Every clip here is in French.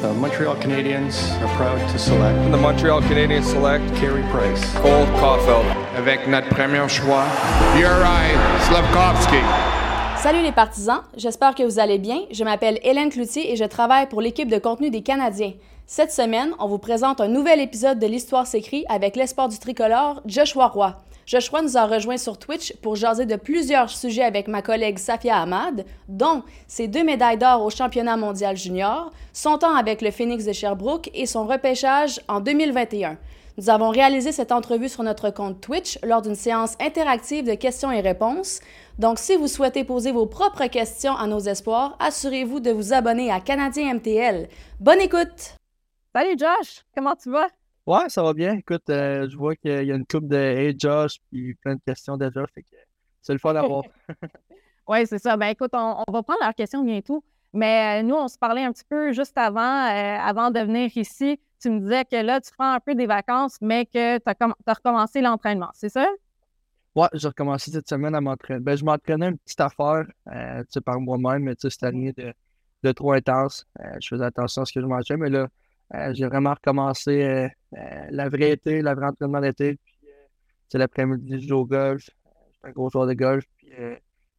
The Montreal Canadiens are proud to select The Montreal Canadiens select Carey Price. Cole Caulfield. Avec notre premier choix, Uri Slavkovski. Salut les partisans, j'espère que vous allez bien. Je m'appelle Hélène Cloutier et je travaille pour l'équipe de contenu des Canadiens. Cette semaine, on vous présente un nouvel épisode de l'Histoire s'écrit avec l'espoir du tricolore, Joshua Roy. Joshua nous a rejoint sur Twitch pour jaser de plusieurs sujets avec ma collègue Safia Ahmad, dont ses deux médailles d'or au championnat mondial junior, son temps avec le Phoenix de Sherbrooke et son repêchage en 2021. Nous avons réalisé cette entrevue sur notre compte Twitch lors d'une séance interactive de questions et réponses. Donc, si vous souhaitez poser vos propres questions à nos espoirs, assurez-vous de vous abonner à Canadien MTL. Bonne écoute! Salut Josh, comment tu vas? Ouais, ça va bien. Écoute, euh, je vois qu'il y a une coupe de Hey Josh, puis plein de questions déjà, fait que c'est le fun d'avoir. oui, c'est ça. Ben écoute, on, va prendre leurs questions bientôt. Mais euh, nous, on se parlait un petit peu juste avant, euh, avant de venir ici. Tu me disais que là, tu prends un peu des vacances, mais que tu as, recommencé l'entraînement, c'est ça? Ouais, j'ai recommencé cette semaine à m'entraîner. Ben, je m'entraînais une petite affaire, tu sais, par moi-même, mais tu sais, cette année de, de trop intense. je faisais attention à ce que je mangeais, mais là, euh, j'ai vraiment recommencé euh, euh, la vraie été, la vraie entraînement d'été. Puis, c'est l'après-midi, je joue au golf. Je suis un gros joueur de golf. Puis,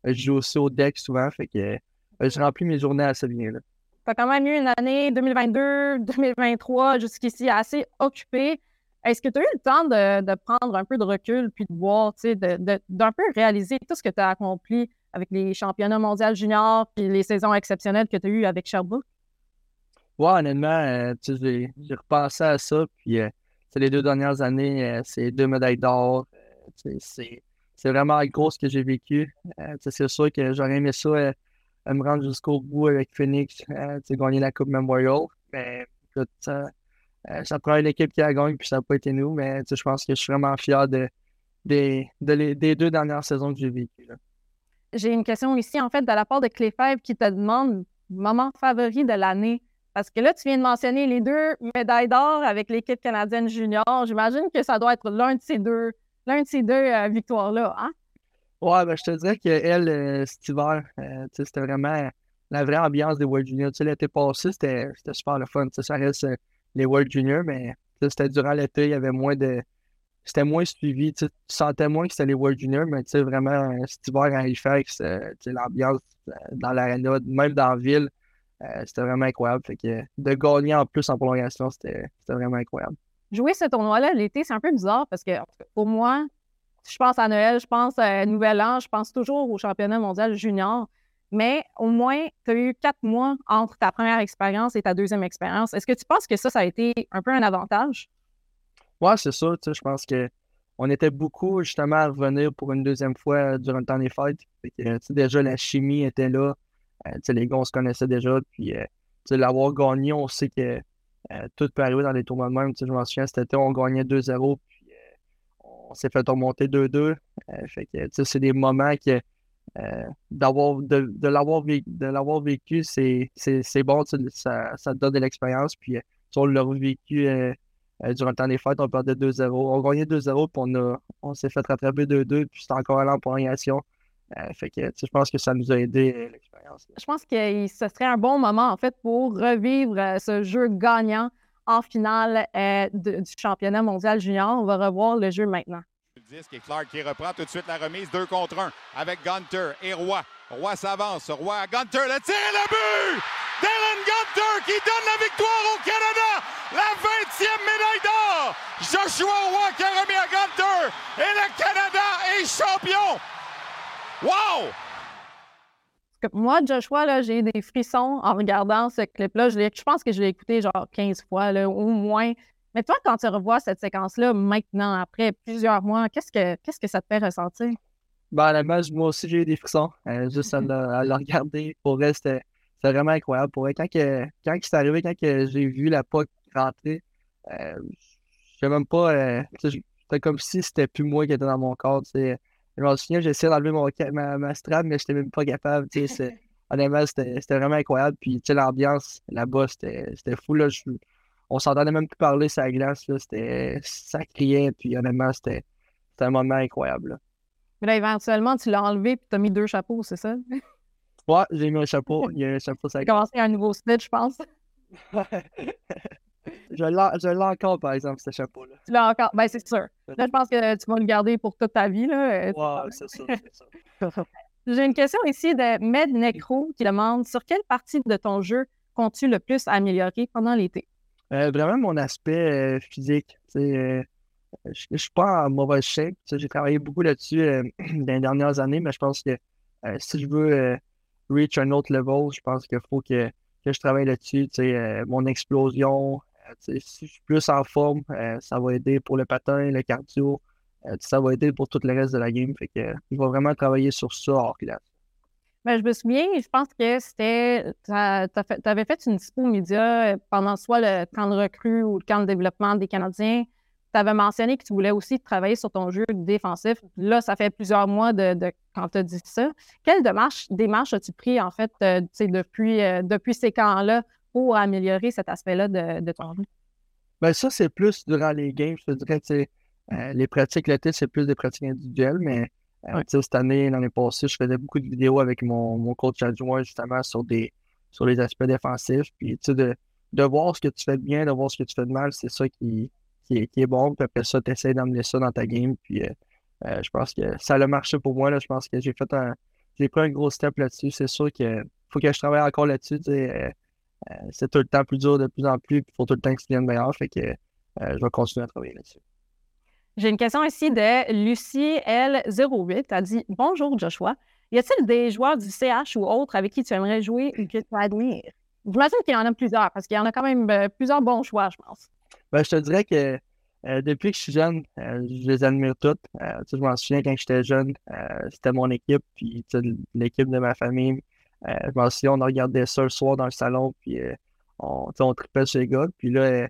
je joue aussi au deck souvent. Fait que je remplis mes journées assez bien. Tu as quand même eu une année 2022, 2023 jusqu'ici assez occupée. Est-ce que tu as eu le temps de, prendre un peu de recul puis de voir, tu sais, d'un peu réaliser tout ce que tu as accompli avec les championnats mondiaux juniors puis les saisons exceptionnelles que tu as eues avec Sherbrooke? Honnêtement, euh, j'ai, repensé à ça. Puis, euh, les deux dernières années, euh, c'est deux médailles d'or. c'est, vraiment gros ce que j'ai vécu. c'est sûr que j'aurais aimé ça me rendre jusqu'au bout avec Phoenix, gagner la Coupe Memorial. Mais ça, ça prend une équipe qui a gagné, puis ça n'a pas été nous. Mais je pense que je suis vraiment fier de, des, des deux dernières saisons que j'ai vécues. J'ai une question ici, en fait, de la part de Clefebvre qui te demande moment favori de l'année. Parce que là, tu viens de mentionner les deux médailles d'or avec l'équipe canadienne junior. J'imagine que ça doit être l'un de ces deux, l'un de ces deux euh, victoires-là, hein? Ouais, ben, je te dirais qu'elle, euh, cet hiver, euh, c'était vraiment la vraie ambiance des World Juniors. L'été passé, c'était super le fun. Ça reste les World Juniors, mais c'était durant l'été, il y avait moins de. C'était moins suivi. Tu sentais moins que c'était les World Juniors, mais vraiment, cet hiver à Halifax, l'ambiance dans l'aréna, même dans la ville, euh, c'était vraiment incroyable. Fait que de gagner en plus en prolongation, c'était vraiment incroyable. Jouer ce tournoi-là l'été, c'est un peu bizarre parce que pour moi, je pense à Noël, je pense à Nouvel An, je pense toujours au championnat mondial junior. Mais au moins, tu as eu quatre mois entre ta première expérience et ta deuxième expérience. Est-ce que tu penses que ça, ça a été un peu un avantage? Oui, c'est ça. Je pense que on était beaucoup justement à revenir pour une deuxième fois durant le temps des fêtes. déjà, la chimie était là. Euh, les gars, on se connaissait déjà. Puis, euh, l'avoir gagné, on sait que euh, tout peut arriver dans les tournois de même. Je m'en souviens, cet été, on gagnait 2-0. Puis, on s'est fait remonter 2-2. fait que, c'est des moments que. d'avoir de, l'avoir vécu, c'est, bon, ça, ça donne de l'expérience. Puis on l'a vécu durant le temps des fêtes, on perdait 2-0. On gagnait 2-0, puis on, s'est fait rattraper 2-2, puis c'était encore à en. Euh, fait que, je pense que ça nous a aidé euh, l'expérience. Je pense que ce serait un bon moment, en fait, pour revivre euh, ce jeu gagnant en finale du championnat mondial junior. On va revoir le jeu maintenant. Le disque et Clark qui reprend tout de suite la remise, deux contre un, avec Gunter et Roy. Roy s'avance, Roy à Gunter, le tir et le but! Dylan Gunter qui donne la victoire au Canada, la 20e médaille d'or! Joshua Roy qui a remis à Gunter et le Canada est champion! Wow! Moi, Joshua, j'ai des frissons en regardant ce clip-là. Je, pense que je l'ai écouté genre 15 fois, là, au moins. Mais toi, quand tu revois cette séquence-là maintenant, après plusieurs mois, qu'est-ce que, qu'est-ce que ça te fait ressentir? Ben, à la base, moi aussi, j'ai eu des frissons. Euh, juste à le, regarder. Pour vrai, c'était, vraiment incroyable. Pour vrai, quand, que, quand c'est arrivé, quand que j'ai vu la POC rentrer, euh, je sais même pas. Euh, c'était comme si c'était plus moi qui était dans mon corps. Je me souviens, j'ai essayé d'enlever mon, ma, ma strap, mais je n'étais même pas capable. Honnêtement, c'était vraiment incroyable. Puis l'ambiance là-bas, c'était fou. Là. Je, on s'entendait même plus parler sur la glace. Ça criait. Puis honnêtement, c'était un moment incroyable. Mais là, éventuellement, tu l'as enlevé et tu as mis deux chapeaux, c'est ça? Ouais, j'ai mis un chapeau. Il y a un chapeau ça. commencé un nouveau snitch, je pense. je l'ai encore, par exemple, ce chapeau-là. Tu l'as encore? Ben, c'est sûr. Là, je pense que tu vas le garder pour toute ta vie. Là. Wow, c'est ça, J'ai une question ici de Med Necro qui demande sur quelle partie de ton jeu comptes-tu le plus améliorer pendant l'été? Euh, vraiment, mon aspect euh, physique. Euh, je ne suis pas en mauvaise shape. J'ai travaillé beaucoup là-dessus dans les dernières années, mais je pense que si je veux reach un autre level, je pense qu'il faut que, que, je travaille là-dessus. mon explosion, si je suis plus en forme, ça va aider pour le patin, le cardio. ça va aider pour tout le reste de la game. Fait que, vais vraiment travailler sur ça hors classe. Ben, je me souviens, je pense que c'était. Tu avais fait une dispo média euh, pendant soit le camp de recrue ou le camp de développement des Canadiens. Tu avais mentionné que tu voulais aussi travailler sur ton jeu défensif. Là, ça fait plusieurs mois de, quand tu as dit ça. Quelle démarche, as-tu pris, en fait, euh, depuis, euh, depuis ces camps-là pour améliorer cet aspect-là de, ton jeu? Ben, ça, c'est plus durant les games. Je te dirais, les pratiques l'été, c'est plus des pratiques individuelles, mais euh, cette année, l'année passée, je faisais beaucoup de vidéos avec mon, mon coach adjoint justement sur des sur les aspects défensifs. Puis de, de voir ce que tu fais de bien, de voir ce que tu fais de mal, c'est ça qui, qui, est, qui est bon. Puis après ça, tu essaies d'amener ça dans ta game. Puis euh, euh, je pense que ça a marché pour moi. Là. Je pense que j'ai fait un. J'ai pris un gros step là-dessus. C'est sûr qu'il faut que je travaille encore là-dessus. C'est tout le temps plus dur de plus en plus. Il faut tout le temps que tu viennes meilleur. Fait que je vais continuer à travailler là-dessus. J'ai une question ici de Lucie L08. Elle dit Bonjour Joshua. Y a-t-il des joueurs du CH ou autres avec qui tu aimerais jouer ou que tu admires? J'imagine qu'il y en a plusieurs parce qu'il y en a quand même euh, plusieurs bons choix, je pense. Ben, je te dirais que euh, depuis que je suis jeune, euh, je les admire toutes. je m'en souviens quand j'étais jeune, c'était mon équipe, puis l'équipe de ma famille. Je m'en souviens, on regardait ça le soir dans le salon, puis on, on tripait sur les gars. Puis là,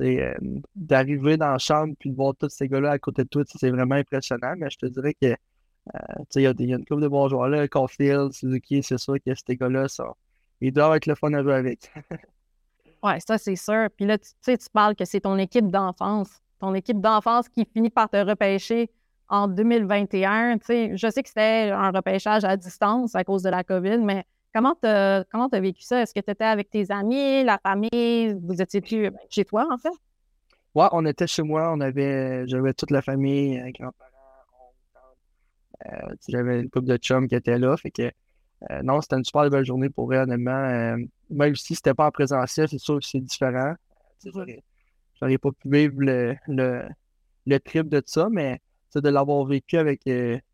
euh, d'arriver dans la chambre puis de voir tous ces gars-là à côté de toi, c'est vraiment impressionnant. Mais je te dirais que euh, il y, a une couple de bons joueurs là, Caulfield, Suzuki, c'est sûr que ces gars-là, sont... ils doivent être le fun à jouer avec. oui, ça c'est sûr. Puis là, tu sais, tu parles que c'est ton équipe d'enfance. Ton équipe d'enfance qui finit par te repêcher en 2021. je sais que c'était un repêchage à distance à cause de la COVID, mais Comment tu as, vécu ça? Est-ce que tu étais avec tes amis, la famille? Vous étiez plus ben, chez toi, en fait? Oui, on était chez moi. On avait, j'avais toute la famille, euh, grands-parents, euh, j'avais une couple de chums qui étaient là. Fait que, euh, non, c'était une super belle journée pour eux, honnêtement. même si c'était pas en présentiel, c'est sûr que c'est différent. J'aurais pas pu vivre le, le, trip de ça, mais de l'avoir vécu avec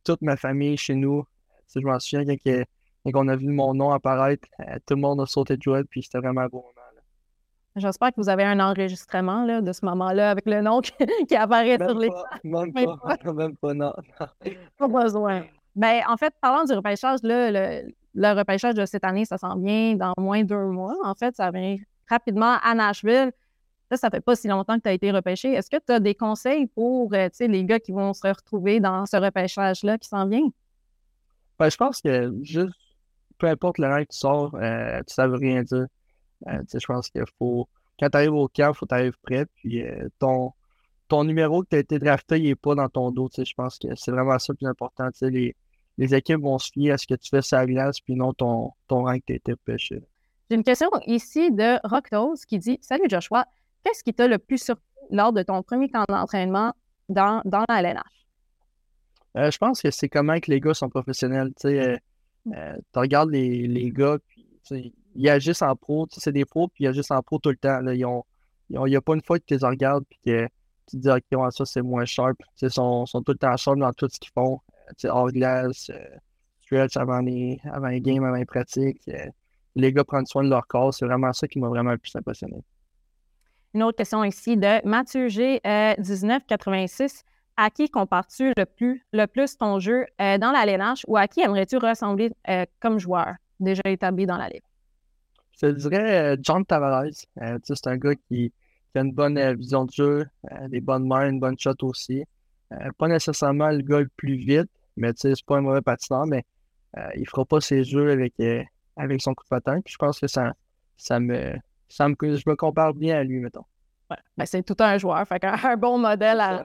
toute ma famille chez nous. je m'en souviens quand et qu'on a vu mon nom apparaître, euh, tout le monde a sauté de joie, puis c'était vraiment un beau moment. J'espère que vous avez un enregistrement là, de ce moment-là avec le nom qui, apparaît sur les. Même, même pas, même pas, non. pas besoin. Mais ben, en fait, parlant du repêchage, là, le, le, repêchage de cette année, ça s'en vient dans moins de deux mois. En fait, ça vient rapidement à Nashville. Là, ça fait pas si longtemps que tu as été repêché. Est-ce que tu as des conseils pour euh, les gars qui vont se retrouver dans ce repêchage-là qui s'en vient? Ben, je pense que juste peu importe le rang que tu sors, euh, tu ne savais rien dire. Euh, je pense qu'il faut. Quand tu arrives au camp, il faut que tu arrives prêt. Puis euh, ton, ton numéro que tu as été drafté, il n'est pas dans ton dos. Je pense que c'est vraiment ça le plus important. Les, les équipes vont se fier à ce que tu fais sur la glace, puis non ton, ton rang que tu as été pêché. J'ai une question ici de Rocknose qui dit Salut Joshua, qu'est-ce qui t'a le plus surpris lors de ton premier camp d'entraînement dans, dans la LNH? je pense que c'est comment que les gars sont professionnels. sais euh, tu regardes les, les gars, puis ils agissent en pro, c'est des pros, puis ils agissent en pro tout le temps. il n'y a pas une fois que tu les regardes, puis que tu te dis, OK, ça c'est moins sharp. Ils sont, sont tout le temps sharp dans tout ce qu'ils font. Euh, hors glace, euh, stretch avant les, avant les games, avant les pratiques. les gars prennent soin de leur corps. C'est vraiment ça qui m'a vraiment le plus impressionné. Une autre question ici de Mathieu G, 1986 à qui compares-tu le plus, le plus ton jeu euh, dans la LNH ou à qui aimerais-tu ressembler euh, comme joueur déjà établi dans la Ligue? Je dirais euh, John Tavares. c'est un gars qui, a une bonne vision de jeu, des bonnes mains, une bonne shot aussi. pas nécessairement le gars le plus vite, mais c'est pas un mauvais patineur, mais il fera pas ses jeux avec, avec son coup de patin. je pense que ça, ça, me, ça me, je me compare bien à lui, mettons. Ben, c'est tout un joueur, fait un, bon modèle à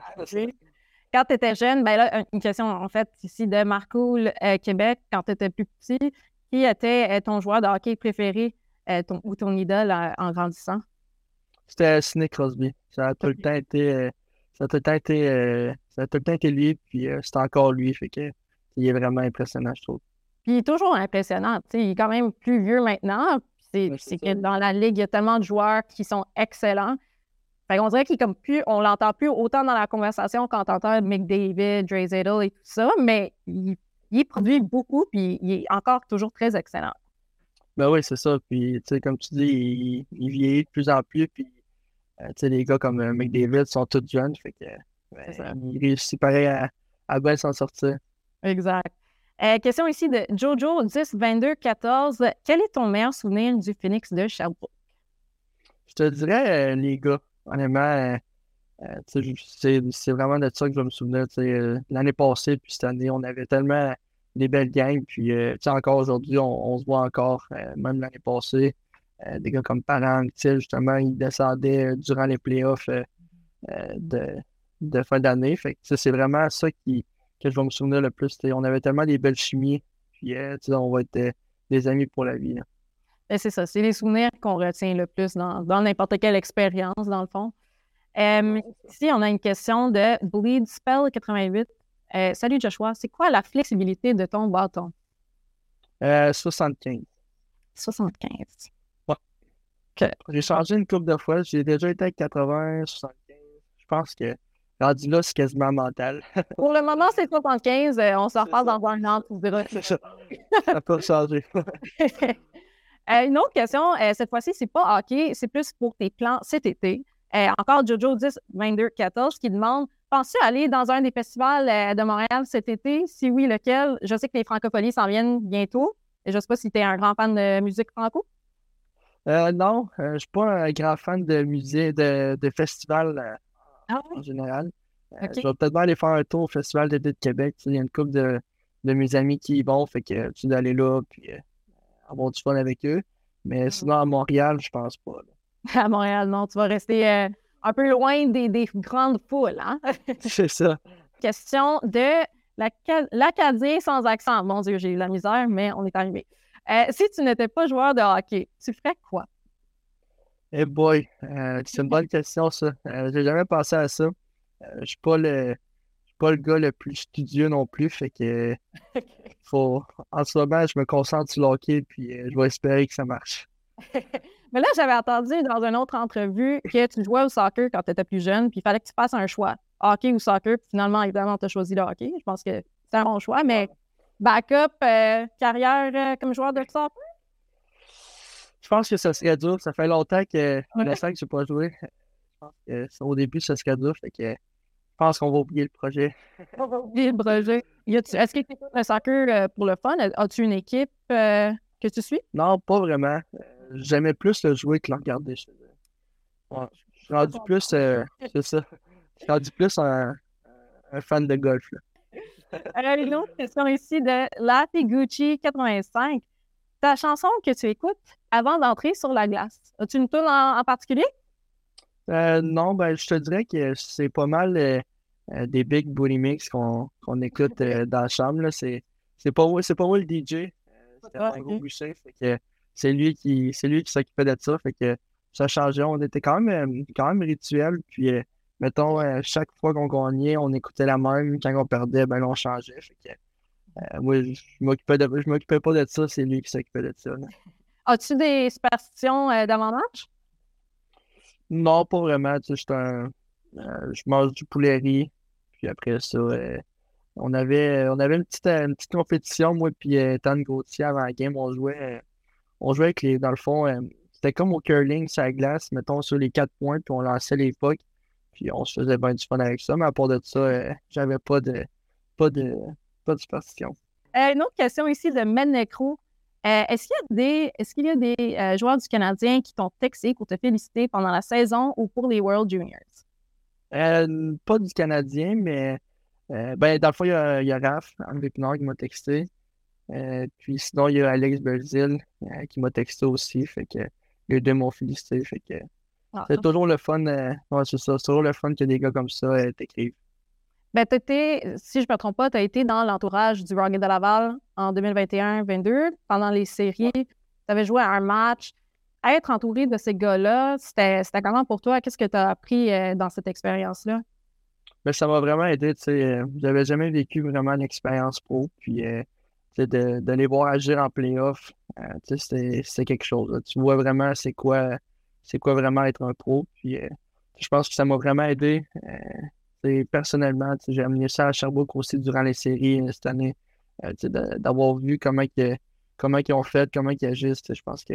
quand tu étais jeune, ben là, une question en fait ici de Marco euh, Québec, quand tu étais plus petit, qui était euh, ton joueur de hockey préféré euh, ton, ou ton idole euh, en grandissant? C'était Sidney Crosby. Ça a tout le temps été, euh, ça a tout le temps été, euh, ça a tout le temps été lui, puis euh, c'est encore lui. Fait que il est vraiment impressionnant, je trouve. Puis il est toujours impressionnant. tu sais, il est quand même plus vieux maintenant. C'est Ouais, c'est que dans la ligue, il y a tellement de joueurs qui sont excellents. Fait qu'on dirait qu'il comme plus, on l'entend plus autant dans la conversation quand on entend McDavid, Dre Zadel et tout ça, mais il, il produit beaucoup, puis il est encore toujours très excellent. Ben oui, c'est ça. Puis, comme tu dis, il, il vieillit de plus en plus. Puis, euh, tu sais, les gars comme euh, McDavid sont tous jeunes. Fait que, ben, il réussit pareil à, à bien s'en sortir. Exact. Euh, question ici de Jojo 10 22 14. Quel est ton meilleur souvenir du Phoenix de Sherbrooke? Je te dirais, euh, les gars, honnêtement, euh, c'est vraiment de ça que je me euh, L'année passée, puis cette année, on avait tellement des belles gangs. Puis, encore aujourd'hui, on, se voit encore, même l'année passée. des gars comme Parent, justement, ils descendaient durant les playoffs de, de fin d'année. C'est vraiment ça qui, que je vais me souvenir le plus. On avait tellement des belles chimies. Puis, euh, tu sais, on va être euh, des amis pour la vie. là. Ben, c'est ça, c'est les souvenirs qu'on retient le plus dans dans n'importe quelle expérience, dans le fond. Euh, ici, on a une question de Bleed Spell 88. Euh, salut Joshua, c'est quoi la flexibilité de ton bâton? Euh, 75. 75. J'ai changé une couple de fois. J'ai déjà été avec 80, 75. Je pense que rendu là, c'est quasiment mental. Pour le moment, c'est 75. euh, on s'en reparle dans un an, tu diras. C'est ça. Ça peut changer. Euh, une autre question, euh, cette fois-ci, c'est pas hockey, c'est plus pour tes plans cet été. Euh, encore Jojo 10 22 14 qui demande Penses-tu aller dans un des festivals de Montréal cet été? Si oui, lequel? Je sais que les francophonies s'en viennent bientôt. Et je sais pas si tu es un grand fan de musique franco. Non, je suis pas un grand fan de musée, de, de festival Ah en général. Euh. Je vais peut-être bien aller faire un tour au Festival d'été de Québec. Il y a une couple de, de mes amis qui y vont, fait que tu d'aller là puis euh, avoir du fun avec eux. Mais sinon, à Montréal, je pense pas. là. À Montréal, non, tu vas rester euh, un peu loin des, des grandes foules. Hein? C'est ça. Question de l'Aca- l'Acadien sans accent. Mon Dieu, j'ai eu la misère, mais on est arrivé. Euh, si tu n'étais pas joueur de hockey, tu ferais quoi? Eh boy, euh, c'est une bonne question, ça. Euh, j'ai jamais pensé à ça. Euh, je suis pas le, je suis pas le gars le plus studieux non plus, fait que faut, en ce moment, je me concentre sur le hockey, puis je vais espérer que ça marche. Mais là, j'avais entendu dans une autre entrevue que tu jouais au soccer quand tu étais plus jeune, puis il fallait que tu fasses un choix, hockey ou soccer. Puis finalement, évidemment, tu as choisi le hockey. Je pense que c'est un bon choix, mais backup, carrière comme joueur de soccer? Je pense que ça serait dur. Ça fait longtemps que Ouais. je n'ai pas joué. Je pense que au début, ça serait dur, fait que je pense qu'on va oublier le projet. On va oublier le projet. Est-ce que tu écoutes le soccer euh, pour le fun? As-tu une équipe euh, que tu suis? Non, pas vraiment. Euh, J'aimais plus le jouer que le regarder. Je. Ouais, suis rendu plus, euh, c'est ça. Je suis rendu plus un, un fan de golf. là. Alors, une autre question ici de Latte Gucci 85. Ta chanson que tu écoutes avant d'entrer sur la glace, as-tu une tune en, en particulier? Euh, non, ben, je te dirais que c'est pas mal euh, euh, des big booty mix qu'on écoute euh, dans la chambre. C'est c'est pas moi, c'est pas moi le DJ. C'était Ah, un gros boucher. C'est lui qui c'est lui qui s'occupait de ça. Fait que ça changeait. On était quand même quand même rituel. Puis euh, mettons, chaque fois qu'on gagnait, on écoutait la même. Quand on perdait, ben on changeait. Fait que euh, moi, je m'occupais de je m'occupais pas de ça, c'est lui qui s'occupait de ça. là. As-tu des superstitions euh, d'avant-match? Non, pas vraiment. Tu sais, j'étais un- euh, je mange du poulet riz. Puis après ça, on avait, on avait une petite, une petite compétition, moi puis Tan Gauthier avant la game. On jouait, on jouait avec les. Dans le fond, c'était comme au curling sur la glace, mettons sur les quatre points, puis on lançait les pucks. Puis on se faisait bien du fun avec ça. Mais à part de ça, j'avais pas de pas de pas de superstition. Euh, une autre question ici de Men Necro. Euh, est-ce qu'il y a des, est-ce qu'il y a des euh, joueurs du Canadien qui t'ont texté pour te féliciter pendant la saison ou pour les World Juniors? Pas du Canadien, mais ben, dans le fond, il y a, il y a Raph, André Pinard, qui m'a texté. Puis sinon, il y a Alex Belzil qui m'a texté aussi. Fait que les deux m'ont félicité. Fait que Ah, c'est toujours le fun. ouais, c'est ça. Toujours le fun que des gars comme ça t'écrivent. Ben, t'étais, si je ne me trompe pas, tu as été dans l'entourage du Rocket de Laval en 2021-22 pendant les séries. Tu avais joué à un match. être entouré de ces gars-là, c'était comment pour toi? Qu'est-ce que tu as appris euh, dans cette expérience-là? Ben, ça m'a vraiment aidé. Tu sais, euh, j'avais jamais vécu vraiment l'expérience pro. Puis, euh, de, de, les voir agir en playoff, euh, c'est quelque chose. Tu vois vraiment c'est quoi, c'est quoi vraiment être un pro. Puis, je pense que ça m'a vraiment aidé. Personnellement, j'ai amené ça à Sherbrooke aussi durant les séries cette année. D'avoir vu comment, que, comment ils ont fait, comment ils agissent. Je pense que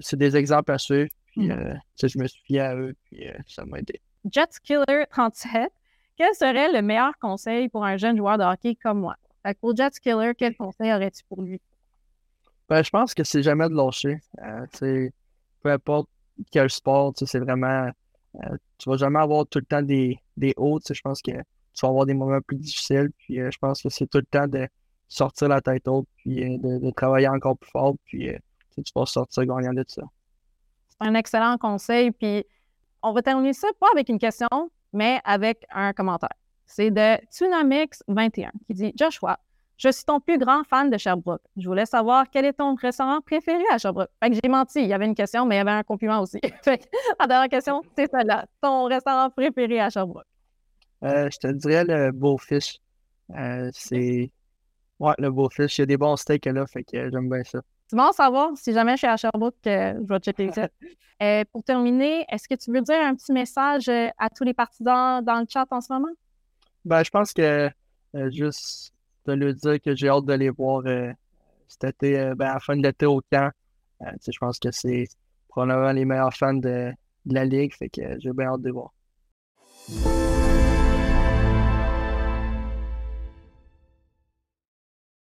c'est des exemples à suivre. Puis, mmh. je me suis fié à eux. Puis, ça m'a aidé. Jets Killer 37, quel serait le meilleur conseil pour un jeune joueur de hockey comme moi? pour Jet Killer, quel conseil aurais-tu pour lui? Ben, je pense que c'est jamais de lâcher. Euh, peu importe quel sport, c'est vraiment. Euh, tu vas jamais avoir tout le temps des, des hauts. Je pense que tu vas avoir des moments plus difficiles. Puis euh, je pense que c'est tout le temps de sortir la tête haute, puis de, travailler encore plus fort. Puis tu vas sortir gagnant de ça. C'est un excellent conseil. Puis on va terminer ça pas avec une question, mais avec un commentaire. C'est de Tsunamix21 qui dit Joshua, je suis ton plus grand fan de Sherbrooke. Je voulais savoir quel est ton restaurant préféré à Sherbrooke. Fait que j'ai menti, il y avait une question, mais il y avait un compliment aussi. fait la dernière question, c'est celle-là. Ton restaurant préféré à Sherbrooke? Euh, je te dirais le Beaufish. Euh, c'est. Ouais, le Beaufish. Il y a des bons steaks là, fait que j'aime bien ça. C'est bon à savoir. Si jamais je suis à Sherbrooke, euh, je vais checker ça. Euh, pour terminer, est-ce que tu veux dire un petit message euh, à tous les partisans dans le chat en ce moment? Ben, je pense que juste de lui dire que j'ai hâte de les voir cet été, ben, à la fin de l'été au camp. je pense que c'est probablement les meilleurs fans de, de la Ligue, fait que j'ai bien hâte de les voir.